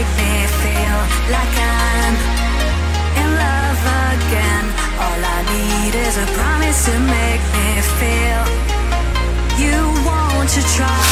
make me feel like I'm in love again. All I need is a promise to make me feel you want to try.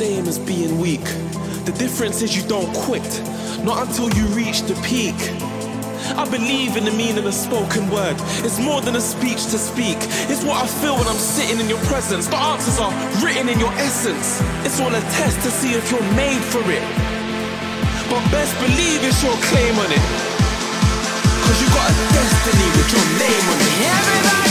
Same as being weak. The difference is you don't quit, not until you reach the peak. I believe in the meaning of spoken word. It's more than a speech to speak. It's what I feel when I'm sitting in your presence. The answers are written in your essence. It's all a test to see if you're made for it. But best believe it's your claim on it. Cause you got a destiny with your name on it. Everybody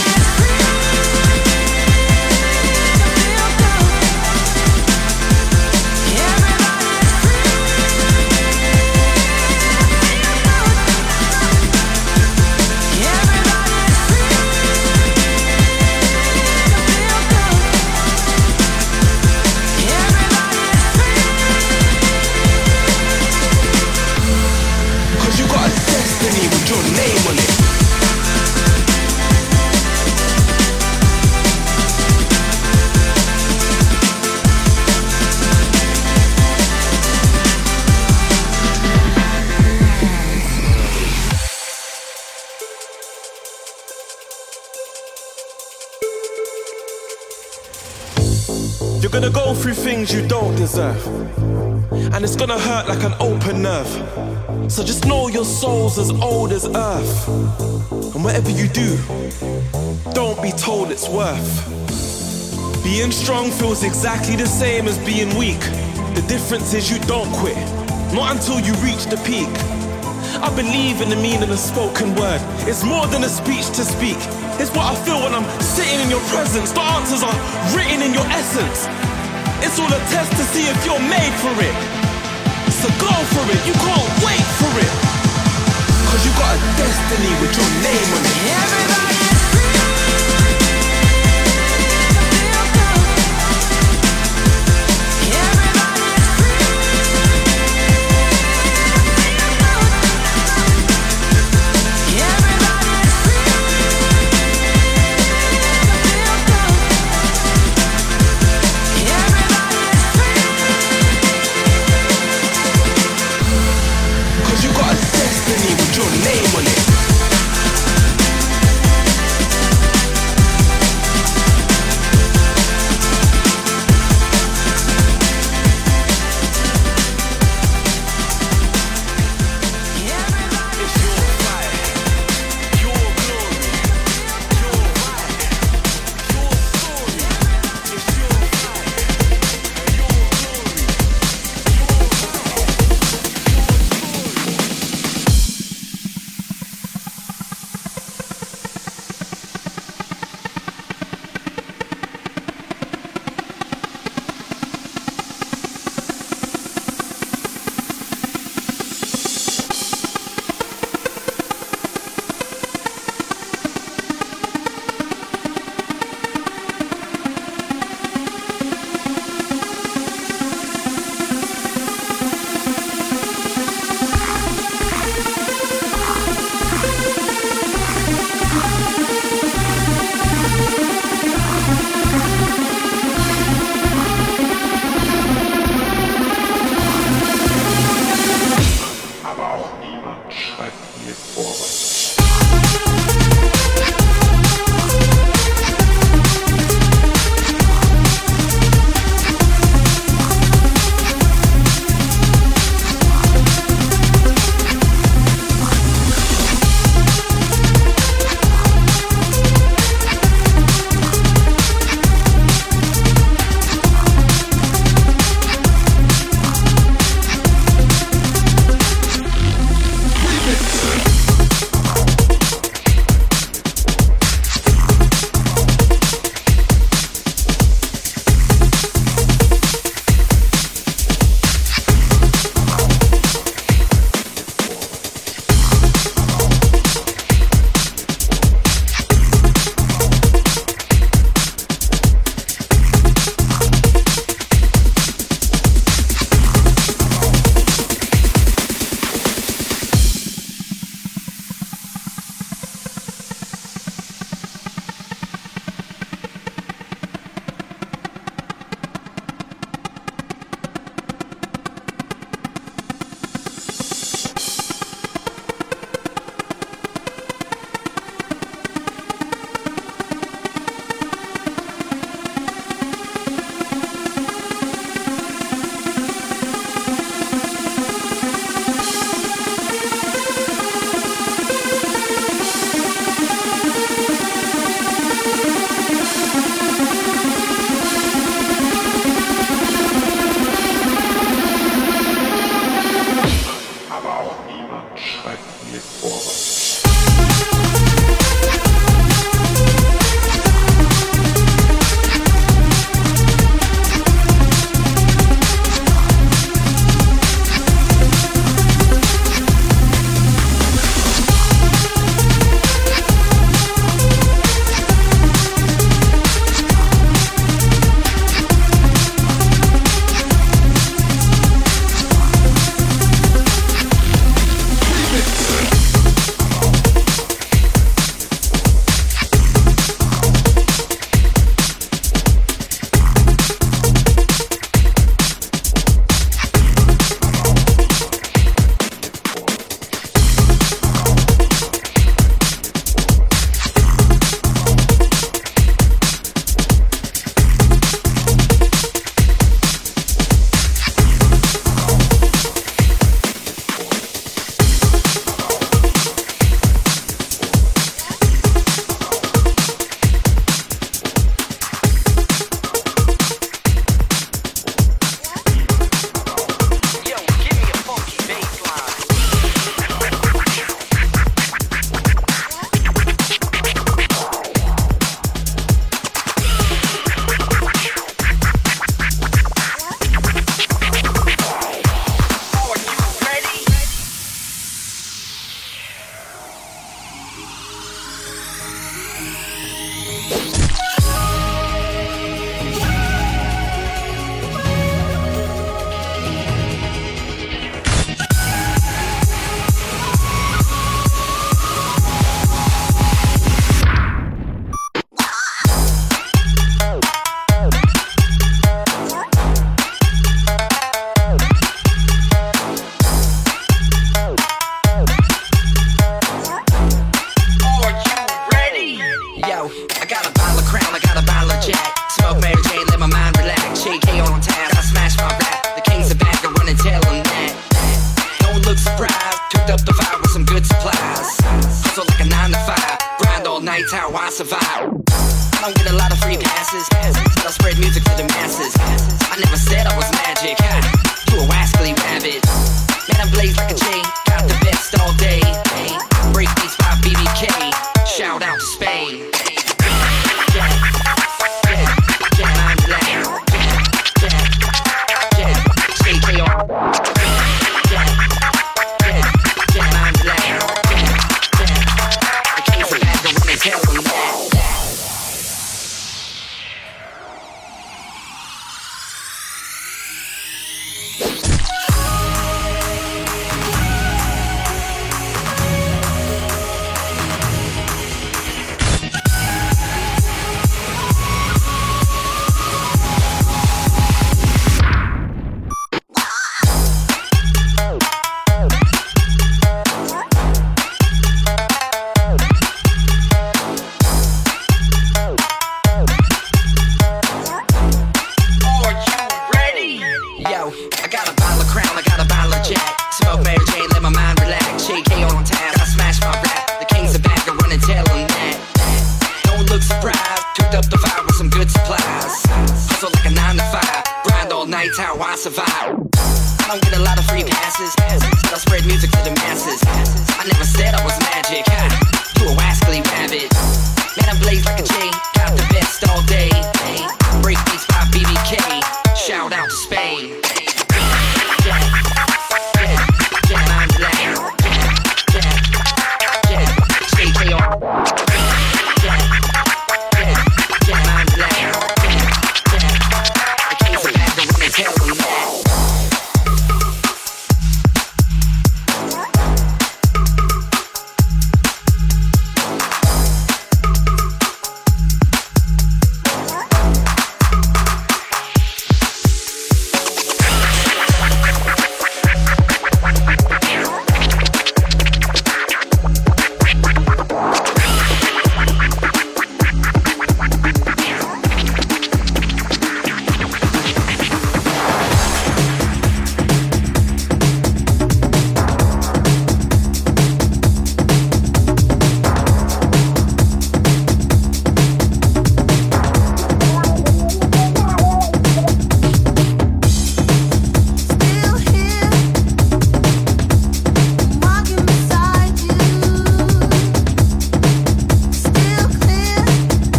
And it's gonna hurt like an open nerve. So just know your soul's as old as earth. And whatever you do, don't be told it's worth. Being strong feels exactly the same as being weak. The difference is you don't quit, not until you reach the peak. I believe in the meaning of spoken word. It's more than a speech to speak. It's what I feel when I'm sitting in your presence. The answers are written in your essence. It's all a test to see if you're made for it. So go for it, you can't wait for it. Cause you got a destiny with your name on it. Everybody